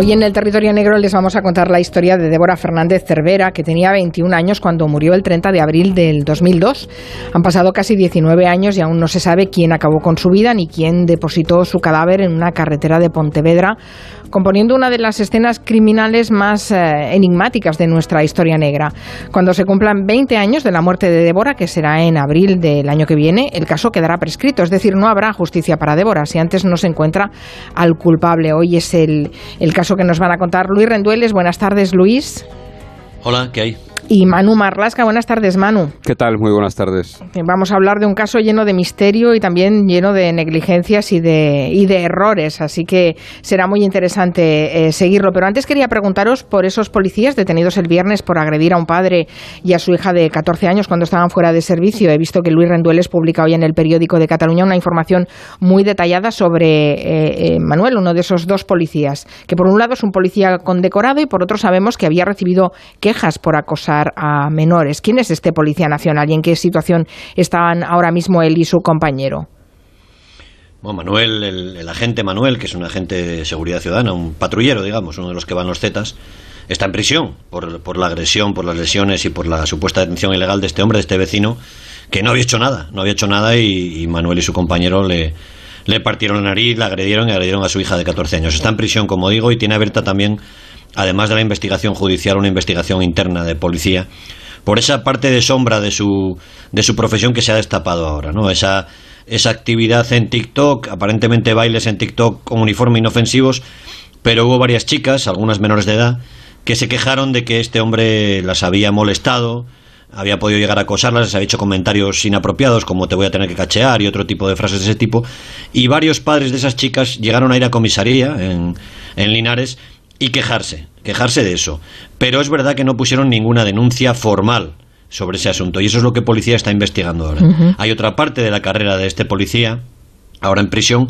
Hoy en el territorio negro les vamos a contar la historia de Débora Fernández Cervera, que tenía 21 años cuando murió el 30 de abril del 2002. Han pasado casi 19 años y aún no se sabe quién acabó con su vida ni quién depositó su cadáver en una carretera de Pontevedra, componiendo una de las escenas criminales más eh, enigmáticas de nuestra historia negra. Cuando se cumplan 20 años de la muerte de Débora, que será en abril del año que viene, el caso quedará prescrito, es decir, no habrá justicia para Débora si antes no se encuentra al culpable. Hoy es el, el caso que nos van a contar Luis Rendueles. Buenas tardes, Luis. Hola, ¿qué hay? Y Manu Marlasca, buenas tardes, Manu. ¿Qué tal? Muy buenas tardes. Vamos a hablar de un caso lleno de misterio y también lleno de negligencias y de, y de errores, así que será muy interesante eh, seguirlo. Pero antes quería preguntaros por esos policías detenidos el viernes por agredir a un padre y a su hija de 14 años cuando estaban fuera de servicio. He visto que Luis Rendueles publica hoy en el periódico de Cataluña una información muy detallada sobre eh, eh, Manuel, uno de esos dos policías, que por un lado es un policía condecorado y por otro sabemos que había recibido quejas por acosar a menores. ¿Quién es este policía nacional y en qué situación están ahora mismo él y su compañero? Bueno, Manuel, el, agente Manuel, que es un agente de seguridad ciudadana, un patrullero, digamos, uno de los que van los Zetas, está en prisión por, la agresión, por las lesiones y por la supuesta detención ilegal de este hombre, de este vecino, que no había hecho nada, no había hecho nada y, Manuel y su compañero le, le partieron la nariz, le agredieron y agredieron a su hija de 14 años. Está en prisión, como digo, y tiene abierta también además de la investigación judicial, una investigación interna de policía, por esa parte de sombra de su, de su profesión que se ha destapado ahora, ¿no? Esa, esa actividad en TikTok, aparentemente bailes en TikTok con uniforme inofensivos, pero hubo varias chicas, algunas menores de edad, que se quejaron de que este hombre las había molestado, había podido llegar a acosarlas, les había hecho comentarios inapropiados como te voy a tener que cachear y otro tipo de frases de ese tipo. Y varios padres de esas chicas llegaron a ir a comisaría en, en Linares y quejarse, quejarse de eso. Pero es verdad que no pusieron ninguna denuncia formal sobre ese asunto y eso es lo que policía está investigando ahora. Hay otra parte de la carrera de este policía, ahora en prisión,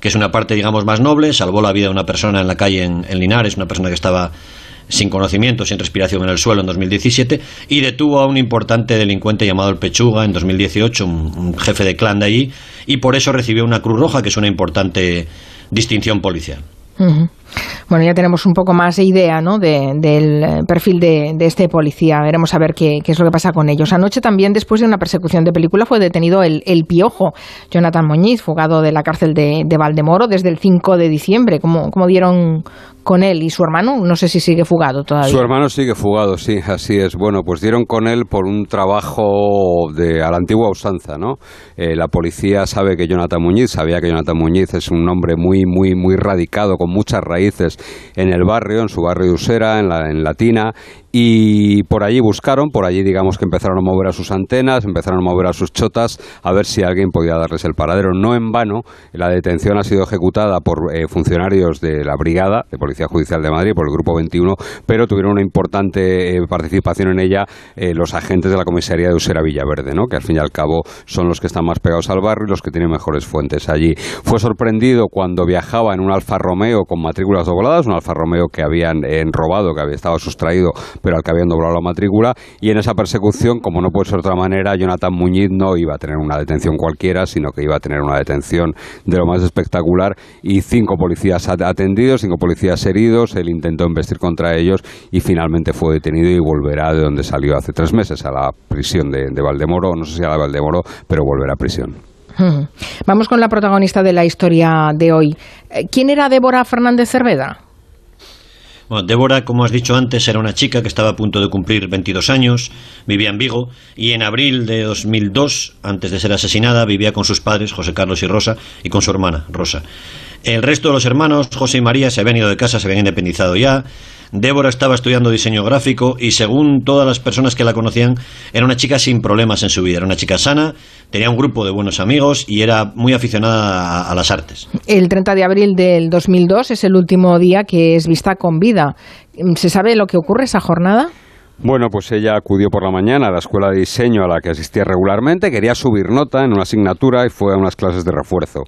que es una parte, digamos, más noble, salvó la vida de una persona en la calle en, Linares, una persona que estaba sin conocimiento, sin respiración en el suelo en 2017, y detuvo a un importante delincuente llamado el Pechuga en 2018, un jefe de clan de allí, y por eso recibió una Cruz Roja, que es una importante distinción policial. Bueno, ya tenemos un poco más de idea ¿no? del eh, perfil de, este policía. Veremos a ver qué, es lo que pasa con ellos. Anoche también, después de una persecución de película, fue detenido el, Piojo, Jonathan Moñiz, fugado de la cárcel de, Valdemoro desde el 5 de diciembre. ¿Cómo, ¿Cómo, dieron con él y su hermano? No sé si sigue fugado todavía. Su hermano sigue fugado, sí, así es. Bueno, pues dieron con él por un trabajo de, a la antigua usanza, ¿no? Eh, la policía sabe que Jonathan Muñiz, sabía que Jonathan Muñiz es un hombre muy, muy, muy radicado, con muchas raíces en el barrio, en su barrio de Usera, en, la, en Latina, y por allí buscaron, por allí digamos que empezaron a mover a sus antenas, empezaron a mover a sus chotas a ver si alguien podía darles el paradero. No en vano, la detención ha sido ejecutada por eh, funcionarios de la Brigada de Policía Judicial de Madrid, por el Grupo 21, pero tuvieron una importante eh, participación en ella eh, los agentes de la comisaría de Usera Villaverde, ¿no? que al fin y al cabo son los que están más pegados al barrio y los que tienen mejores fuentes allí. Fue sorprendido cuando viajaba en un Alfa Romeo con matrículas dobladas, un Alfa Romeo que habían robado, que había estado sustraído pero al que habían doblado la matrícula. Y en esa persecución, como no puede ser de otra manera, Jonathan Muñiz no iba a tener una detención cualquiera, sino que iba a tener una detención de lo más espectacular. Y cinco policías atendidos, cinco policías heridos. Él intentó investir contra ellos y finalmente fue detenido y volverá de donde salió hace tres meses, a la prisión de, de Valdemoro. No sé si a la de Valdemoro, pero volverá a prisión. Vamos con la protagonista de la historia de hoy. Eh, ¿Quién era Débora Fernández Cerveda? Bueno, Débora, como has dicho antes, era una chica que estaba a punto de cumplir 22 años, vivía en Vigo y en abril de 2002, antes de ser asesinada, vivía con sus padres, José Carlos y Rosa, y con su hermana, Rosa. El resto de los hermanos, José y María, se habían ido de casa, se habían independizado ya. Débora estaba estudiando diseño gráfico y según todas las personas que la conocían, era una chica sin problemas en su vida. Era una chica sana, tenía un grupo de buenos amigos y era muy aficionada a, las artes. El 30 de abril del 2002 es el último día que es vista con vida. ¿Se sabe lo que ocurre esa jornada? Bueno, pues ella acudió por la mañana a la escuela de diseño a la que asistía regularmente, quería subir nota en una asignatura y fue a unas clases de refuerzo.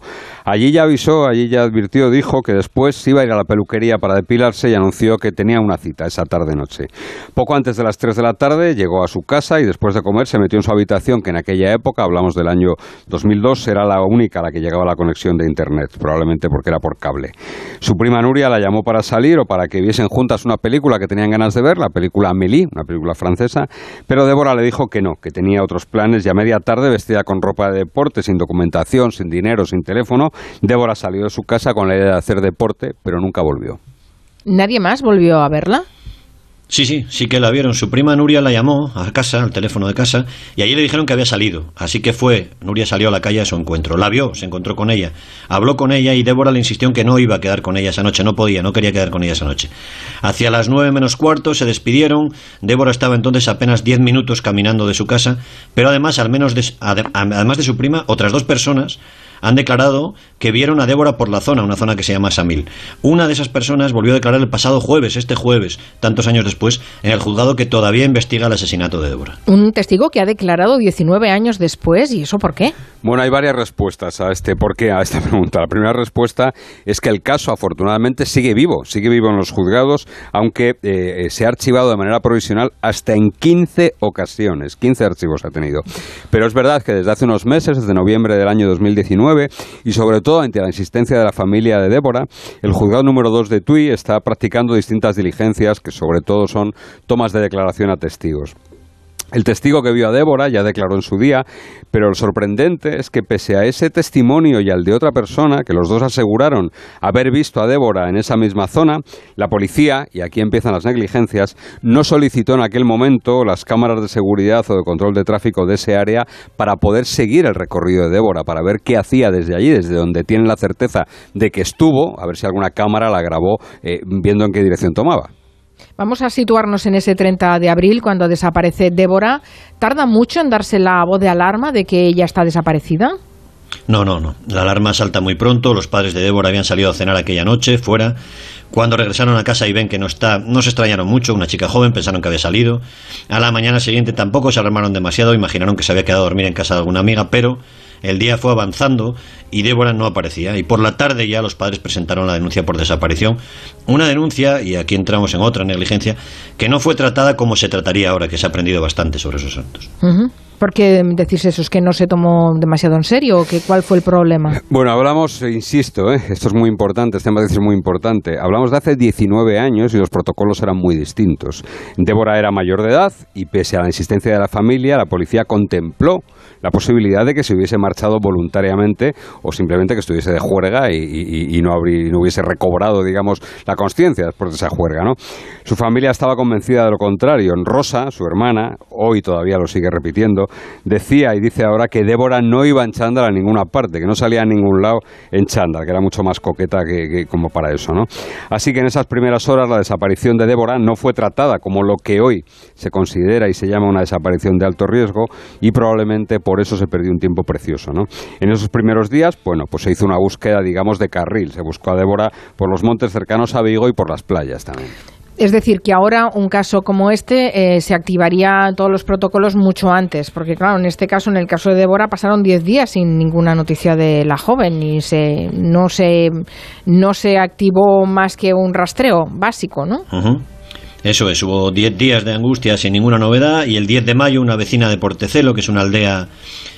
Allí ya avisó, allí ya advirtió, dijo que después iba a ir a la peluquería para depilarse y anunció que tenía una cita esa tarde-noche. Poco antes de las 3 de la tarde llegó a su casa y después de comer se metió en su habitación, que en aquella época, hablamos del año 2002, era la única a la que llegaba la conexión de Internet, probablemente porque era por cable. Su prima Nuria la llamó para salir o para que viesen juntas una película que tenían ganas de ver, la película Amélie, una película francesa, pero Débora le dijo que no, que tenía otros planes y a media tarde, vestida con ropa de deporte, sin documentación, sin dinero, sin teléfono, Débora salió de su casa con la idea de hacer deporte, pero nunca volvió. ¿Nadie más volvió a verla? Sí, sí, sí que la vieron. Su prima Nuria la llamó a casa, al teléfono de casa, y allí le dijeron que había salido. Así que fue, Nuria salió a la calle a su encuentro. La vio, se encontró con ella, habló con ella y Débora le insistió en que no iba a quedar con ella esa noche, no podía, no quería quedar con ella esa noche. Hacia las nueve menos cuarto se despidieron. Débora estaba entonces apenas diez minutos caminando de su casa, pero además, al menos además de su prima, otras dos personas han declarado que vieron a Débora por la zona, una zona que se llama Samil. Una de esas personas volvió a declarar el pasado jueves, este jueves, tantos años después, en el juzgado que todavía investiga el asesinato de Débora. Un testigo que ha declarado 19 años después, ¿y eso por qué? Bueno, hay varias respuestas a este por qué, a esta pregunta. La primera respuesta es que el caso, afortunadamente, sigue vivo, sigue vivo en los juzgados, aunque eh, se ha archivado de manera provisional hasta en 15 ocasiones. 15 archivos ha tenido. Pero es verdad que desde hace unos meses, desde noviembre del año 2019, y sobre todo ante la insistencia de la familia de Débora, el juzgado número 2 de Tui está practicando distintas diligencias que sobre todo son tomas de declaración a testigos. El testigo que vio a Débora ya declaró en su día, pero lo sorprendente es que pese a ese testimonio y al de otra persona, que los dos aseguraron haber visto a Débora en esa misma zona, la policía, y aquí empiezan las negligencias, no solicitó en aquel momento las cámaras de seguridad o de control de tráfico de ese área para poder seguir el recorrido de Débora, para ver qué hacía desde allí, desde donde tienen la certeza de que estuvo, a ver si alguna cámara la grabó eh, viendo en qué dirección tomaba. Vamos a situarnos en ese 30 de abril cuando desaparece Débora. ¿Tarda mucho en darse la voz de alarma de que ella está desaparecida? No, no, no. La alarma salta muy pronto. Los padres de Débora habían salido a cenar aquella noche fuera. Cuando regresaron a casa y ven que no está, no se extrañaron mucho. Una chica joven pensaron que había salido. A la mañana siguiente tampoco se alarmaron demasiado. Imaginaron que se había quedado a dormir en casa de alguna amiga, pero el día fue avanzando y Débora no aparecía. Y por la tarde ya los padres presentaron la denuncia por desaparición. Una denuncia, y aquí entramos en otra negligencia, que no fue tratada como se trataría ahora, que se ha aprendido bastante sobre esos asuntos. ¿Por qué decís eso? ¿Es que no se tomó demasiado en serio? ¿O ¿Cuál fue el problema? Bueno, hablamos, insisto, ¿eh? esto es muy importante, este tema es muy importante. Hablamos de hace 19 años y los protocolos eran muy distintos. Débora era mayor de edad y pese a la insistencia de la familia, la policía contempló la posibilidad de que se hubiese marchado voluntariamente o simplemente que estuviese de juerga y, no, hubiese recobrado, digamos, la conciencia después de esa juerga, ¿no? Su familia estaba convencida de lo contrario. Rosa, su hermana, hoy todavía lo sigue repitiendo, decía y dice ahora que Débora no iba en chándal a ninguna parte, que no salía a ningún lado en chándal, que era mucho más coqueta que, como para eso, ¿no? Así que en esas primeras horas la desaparición de Débora no fue tratada como lo que hoy se considera y se llama una desaparición de alto riesgo y probablemente por eso se perdió un tiempo precioso. ¿no? En esos primeros días, bueno, pues se hizo una búsqueda, digamos, de carril. Se buscó a Débora por los montes cercanos a Vigo y por las playas también. Es decir, que ahora un caso como este eh, se activaría todos los protocolos mucho antes, porque claro, en este caso, en el caso de Débora, pasaron 10 días sin ninguna noticia de la joven y se, no, se, no se activó más que un rastreo básico, ¿no? Eso es, hubo 10 días de angustia sin ninguna novedad y el 10 de mayo una vecina de Portecelo, que es una aldea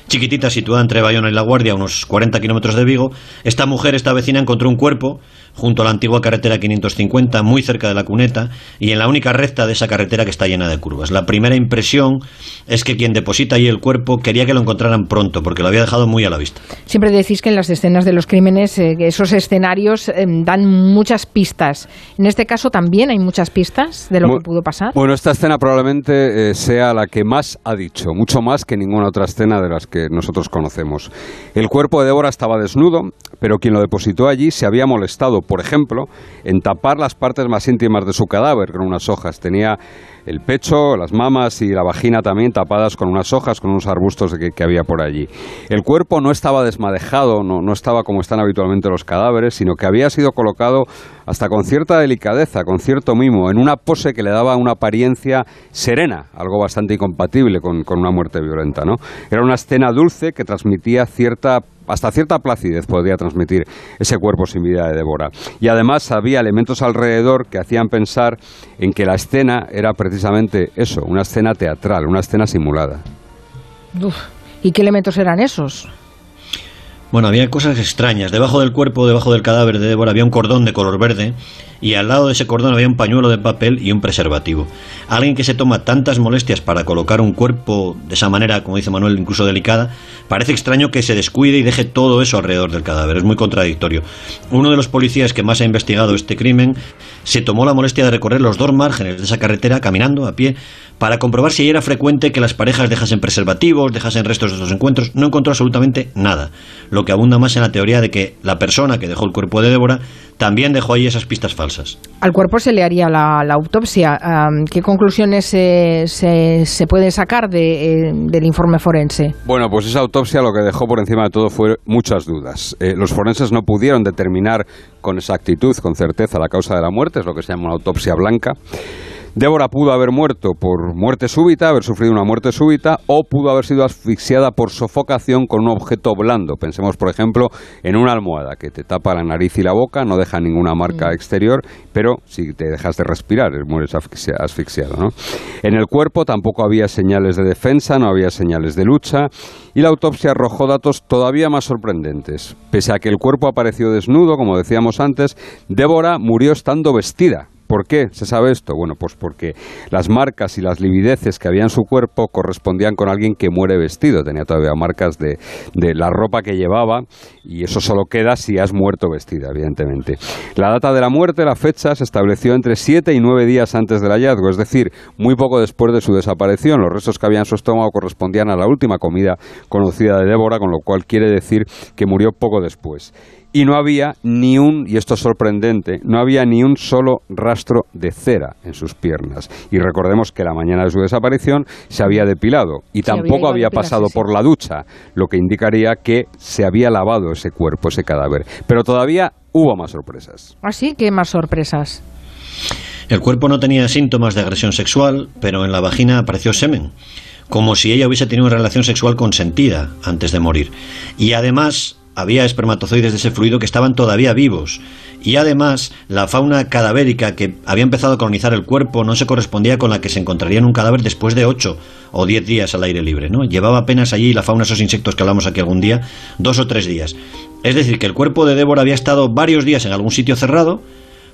chiquitita situada entre Bayona y La Guardia, a unos 40 kilómetros de Vigo, esta mujer, esta vecina, encontró un cuerpo junto a la antigua carretera 550, muy cerca de la cuneta, y en la única recta de esa carretera que está llena de curvas. La primera impresión es que quien deposita ahí el cuerpo quería que lo encontraran pronto, porque lo había dejado muy a la vista. Siempre decís que en las escenas de los crímenes, eh, esos escenarios eh, dan muchas pistas. En este caso también hay muchas pistas de lo que pudo pasar. Bueno, esta escena probablemente eh, sea la que más ha dicho, mucho más que ninguna otra escena de las que nosotros conocemos. El cuerpo de Débora estaba desnudo, pero quien lo depositó allí se había molestado por ejemplo, en tapar las partes más íntimas de su cadáver con unas hojas. Tenía el pecho, las mamas y la vagina también tapadas con unas hojas, con unos arbustos que, había por allí. El cuerpo no estaba desmadejado, no, no estaba como están habitualmente los cadáveres, sino que había sido colocado hasta con cierta delicadeza, con cierto mimo, en una pose que le daba una apariencia serena, algo bastante incompatible con, con una muerte violenta. ¿no? Era una escena dulce que transmitía cierta hasta cierta placidez podría transmitir ese cuerpo sin vida de Débora. Y además había elementos alrededor que hacían pensar en que la escena era precisamente eso, una escena teatral, una escena simulada. ¿Y qué elementos eran esos? Bueno, había cosas extrañas. Debajo del cuerpo, debajo del cadáver de Débora, había un cordón de color verde y al lado de ese cordón había un pañuelo de papel y un preservativo. Alguien que se toma tantas molestias para colocar un cuerpo de esa manera, como dice Manuel, incluso delicada, parece extraño que se descuide y deje todo eso alrededor del cadáver. Es muy contradictorio. Uno de los policías que más ha investigado este crimen se tomó la molestia de recorrer los dos márgenes de esa carretera caminando a pie para comprobar si era frecuente que las parejas dejasen preservativos, dejasen restos de estos encuentros. No encontró absolutamente nada, lo que abunda más en la teoría de que la persona que dejó el cuerpo de Débora también dejó ahí esas pistas falsas. Al cuerpo se le haría la, autopsia. ¿Qué conclusiones se, se, pueden sacar eh, del informe forense? Bueno, pues esa autopsia lo que dejó por encima de todo fue muchas dudas. Eh, los forenses no pudieron determinar con exactitud, con certeza, la causa de la muerte, es lo que se llama una autopsia blanca. Débora pudo haber muerto por muerte súbita, haber sufrido una muerte súbita, o pudo haber sido asfixiada por sofocación con un objeto blando. Pensemos, por ejemplo, en una almohada que te tapa la nariz y la boca, no deja ninguna marca mm. exterior, pero si te dejas de respirar, mueres asfixiado. ¿no? En el cuerpo tampoco había señales de defensa, no había señales de lucha, y la autopsia arrojó datos todavía más sorprendentes. Pese a que el cuerpo apareció desnudo, como decíamos antes, Débora murió estando vestida ¿Por qué se sabe esto? Bueno, pues porque las marcas y las livideces que había en su cuerpo correspondían con alguien que muere vestido. Tenía todavía marcas de, la ropa que llevaba y eso solo queda si has muerto vestida, evidentemente. La data de la muerte, la fecha, se estableció entre siete y nueve días antes del hallazgo, es decir, muy poco después de su desaparición. Los restos que había en su estómago correspondían a la última comida conocida de Débora, con lo cual quiere decir que murió poco después y no había ni un, y esto es sorprendente, no había ni un solo rastro de cera en sus piernas. Y recordemos que la mañana de su desaparición se había depilado y tampoco había, pasado por la ducha, lo que indicaría que se había lavado ese cuerpo, ese cadáver. Pero todavía hubo más sorpresas. ¿Así? ¿Ah, ¿Qué más sorpresas? El cuerpo no tenía síntomas de agresión sexual, pero en la vagina apareció semen como si ella hubiese tenido una relación sexual consentida antes de morir. Y además había espermatozoides de ese fluido que estaban todavía vivos. Y además, la fauna cadavérica que había empezado a colonizar el cuerpo no se correspondía con la que se encontraría en un cadáver después de 8 o 10 días al aire libre. ¿no? Llevaba apenas allí la fauna, esos insectos que hablamos aquí algún día, dos o tres días. Es decir, que el cuerpo de Débora había estado varios días en algún sitio cerrado,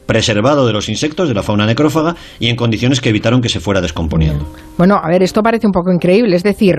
preservado de los insectos, de la fauna necrófaga y en condiciones que evitaron que se fuera descomponiendo. Bueno, a ver, esto parece un poco increíble. Es decir,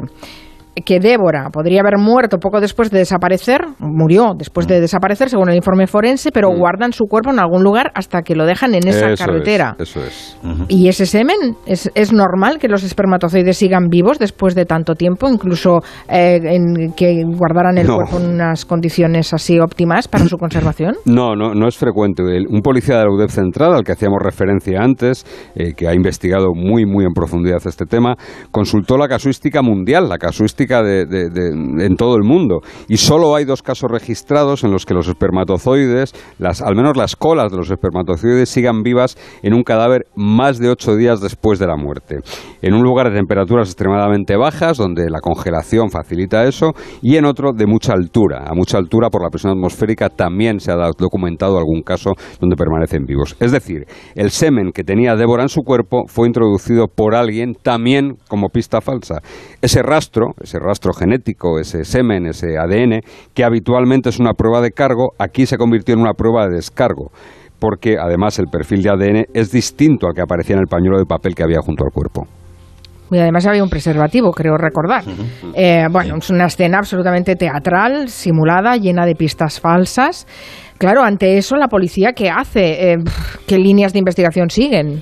que Débora podría haber muerto poco después de desaparecer, murió después de mm. desaparecer, según el informe forense, pero mm. guardan su cuerpo en algún lugar hasta que lo dejan en esa carretera. eso es. ¿Y ese semen? ¿Es, ¿Es, normal que los espermatozoides sigan vivos después de tanto tiempo, incluso eh, en que guardaran el cuerpo en unas condiciones así óptimas para su conservación? No, no, no es frecuente. Un policía de la UDEF Central, al que hacíamos referencia antes, eh, que ha investigado muy, muy en profundidad este tema, consultó la casuística mundial, la casuística en todo el mundo. Y solo hay dos casos registrados en los que los espermatozoides, las, al menos las colas de los espermatozoides, sigan vivas en un cadáver más de ocho días después de la muerte. En un lugar de temperaturas extremadamente bajas, donde la congelación facilita eso, y en otro de mucha altura. A mucha altura, por la presión atmosférica, también se ha documentado algún caso donde permanecen vivos. Es decir, el semen que tenía Débora en su cuerpo fue introducido por alguien también como pista falsa. Ese rastro, ese rastro genético, ese semen, ese ADN, que habitualmente es una prueba de cargo, aquí se convirtió en una prueba de descargo porque además el perfil de ADN es distinto al que aparecía en el pañuelo de papel que había junto al cuerpo. Y además había un preservativo, creo recordar. Eh, bueno, es una escena absolutamente teatral, simulada, llena de pistas falsas. Claro, ante eso, ¿la policía qué hace? Eh, ¿Qué líneas de investigación siguen?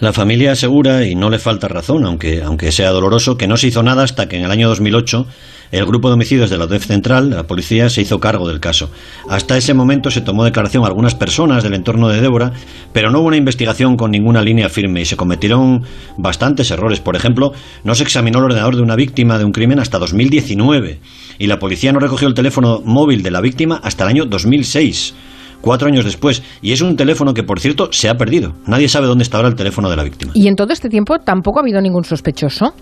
La familia asegura, y no le falta razón, aunque, aunque sea doloroso, que no se hizo nada hasta que en el año 2008 el grupo de homicidios de la UDEF Central, la policía, se hizo cargo del caso. Hasta ese momento se tomó declaración a algunas personas del entorno de Débora, pero no hubo una investigación con ninguna línea firme y se cometieron bastantes errores. Por ejemplo, no se examinó el ordenador de una víctima de un crimen hasta 2019 y la policía no recogió el teléfono móvil de la víctima hasta el año 2006 cuatro años después. Y es un teléfono que, por cierto, se ha perdido. Nadie sabe dónde está ahora el teléfono de la víctima. ¿Y en todo este tiempo tampoco ha habido ningún sospechoso?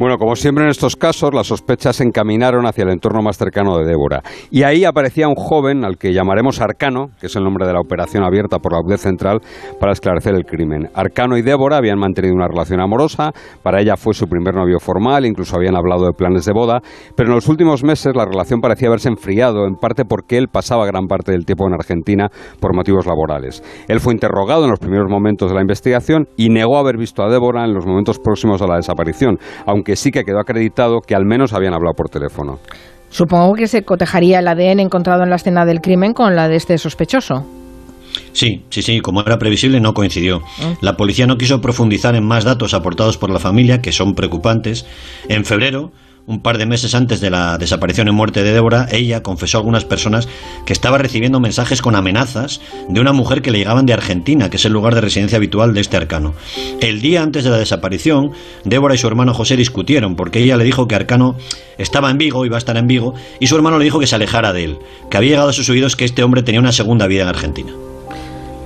Bueno, como siempre en estos casos, las sospechas se encaminaron hacia el entorno más cercano de Débora. Y ahí aparecía un joven al que llamaremos Arcano, que es el nombre de la operación abierta por la UDEF Central para esclarecer el crimen. Arcano y Débora habían mantenido una relación amorosa, para ella fue su primer novio formal, incluso habían hablado de planes de boda, pero en los últimos meses la relación parecía haberse enfriado, en parte porque él pasaba gran parte del tiempo en Argentina por motivos laborales. Él fue interrogado en los primeros momentos de la investigación y negó haber visto a Débora en los momentos próximos a la desaparición, aunque que sí que quedó acreditado que al menos habían hablado por teléfono. Supongo que se cotejaría el ADN encontrado en la escena del crimen con la de este sospechoso. Sí, sí, sí, como era previsible, no coincidió. Ah. La policía no quiso profundizar en más datos aportados por la familia, que son preocupantes. En febrero, un par de meses antes de la desaparición y muerte de Débora, ella confesó a algunas personas que estaba recibiendo mensajes con amenazas de una mujer que le llegaban de Argentina, que es el lugar de residencia habitual de este arcano. El día antes de la desaparición, Débora y su hermano José discutieron porque ella le dijo que Arcano estaba en Vigo, iba a estar en Vigo, y su hermano le dijo que se alejara de él, que había llegado a sus oídos que este hombre tenía una segunda vida en Argentina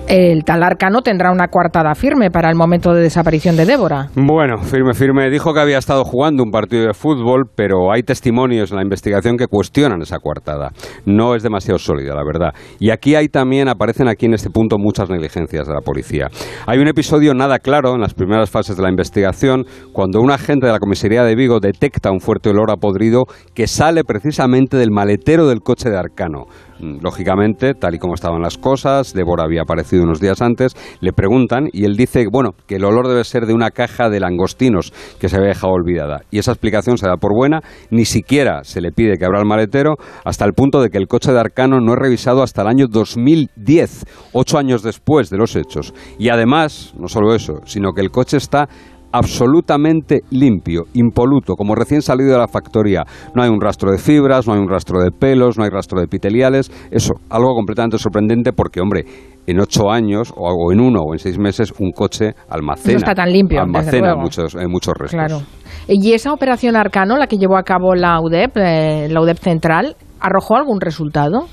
el tal Arcano tendrá una coartada firme para el momento de desaparición de Débora. Bueno, firme, firme. Dijo que había estado jugando un partido de fútbol, pero hay testimonios en la investigación que cuestionan esa coartada. No es demasiado sólida, la verdad. Y aquí hay también, aparecen aquí en este punto muchas negligencias de la policía. Hay un episodio nada claro en las primeras fases de la investigación, cuando un agente de la comisaría de Vigo detecta un fuerte olor a podrido que sale precisamente del maletero del coche de Arcano. Mm, lógicamente, tal y como estaban las cosas, Débora había aparecido unos días antes, le preguntan y él dice, bueno, que el olor debe ser de una caja de langostinos que se había dejado olvidada. Y esa explicación se da por buena, ni siquiera se le pide que abra el maletero, hasta el punto de que el coche de Arcano no es revisado hasta el año 2010, ocho años después de los hechos. Y además, no solo eso, sino que el coche está absolutamente limpio, impoluto, como recién salido de la factoría. No hay un rastro de fibras, no hay un rastro de pelos, no hay rastro de epiteliales. Eso, algo completamente sorprendente porque, hombre, en ocho años o en uno o en seis meses un coche almacena, está tan limpio, almacena muchos, eh, muchos restos. Claro. ¿Y esa operación Arcano, la que llevó a cabo la UDEP, eh, la UDEP Central, arrojó algún resultado?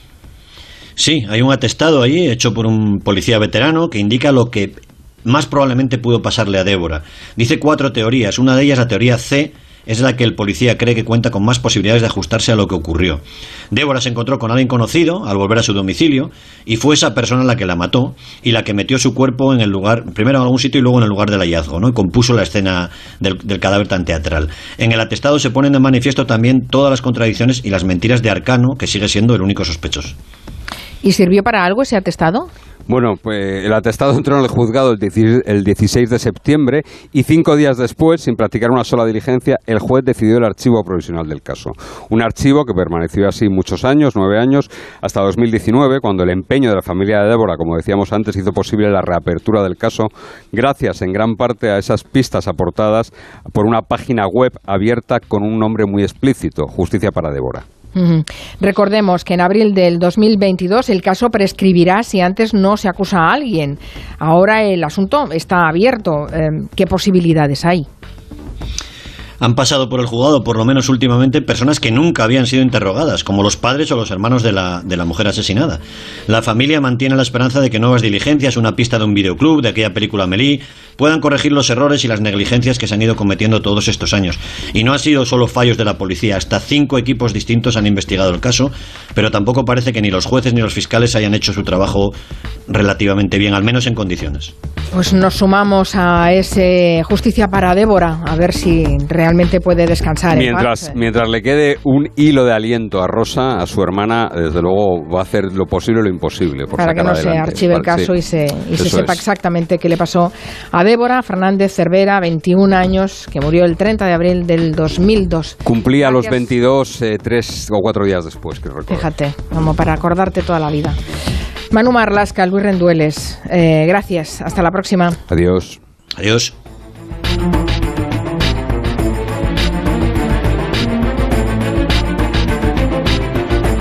Sí, hay un atestado ahí hecho por un policía veterano que indica lo que más probablemente pudo pasarle a Débora. Dice cuatro teorías. Una de ellas, la teoría C, es la que el policía cree que cuenta con más posibilidades de ajustarse a lo que ocurrió. Débora se encontró con alguien conocido al volver a su domicilio y fue esa persona la que la mató y la que metió su cuerpo en el lugar, primero en algún sitio y luego en el lugar del hallazgo, ¿no? y compuso la escena del, del cadáver tan teatral. En el atestado se ponen de manifiesto también todas las contradicciones y las mentiras de Arcano, que sigue siendo el único sospechoso. ¿Y sirvió para algo ese atestado? Bueno, pues el atestado entró en el juzgado el 16 de septiembre y cinco días después, sin practicar una sola diligencia, el juez decidió el archivo provisional del caso. Un archivo que permaneció así muchos años, nueve años, hasta 2019, cuando el empeño de la familia de Débora, como decíamos antes, hizo posible la reapertura del caso, gracias en gran parte a esas pistas aportadas por una página web abierta con un nombre muy explícito, Justicia para Débora. Recordemos que en abril del 2022 el caso prescribirá si antes no se acusa a alguien. Ahora el asunto está abierto. Em, ¿Qué posibilidades hay? Han pasado por el juzgado, por lo menos últimamente, personas que nunca habían sido interrogadas, como los padres o los hermanos de la, de la mujer asesinada. La familia mantiene la esperanza de que nuevas diligencias, una pista de un videoclub, de aquella película Melí, puedan corregir los errores y las negligencias que se han ido cometiendo todos estos años. Y no han sido solo fallos de la policía, hasta cinco equipos distintos han investigado el caso, pero tampoco parece que ni los jueces ni los fiscales hayan hecho su trabajo relativamente bien, al menos en condiciones. Pues nos sumamos a ese justicia para Débora, a ver si realmente puede descansar. Mientras, mientras le quede un hilo de aliento a Rosa, a su hermana, desde luego va a hacer lo posible y lo imposible. para que no se archive el caso y se, y se sepa exactamente qué le pasó a Débora Fernández Cervera, 21 años, que murió el 30 de abril del 2002. Cumplía los 22, eh, tres o cuatro días después, que recuerdo. Fíjate, como para acordarte toda la vida. Manu Marlasca, Luis Rendueles, eh, gracias. Hasta la próxima. Adiós. Adiós.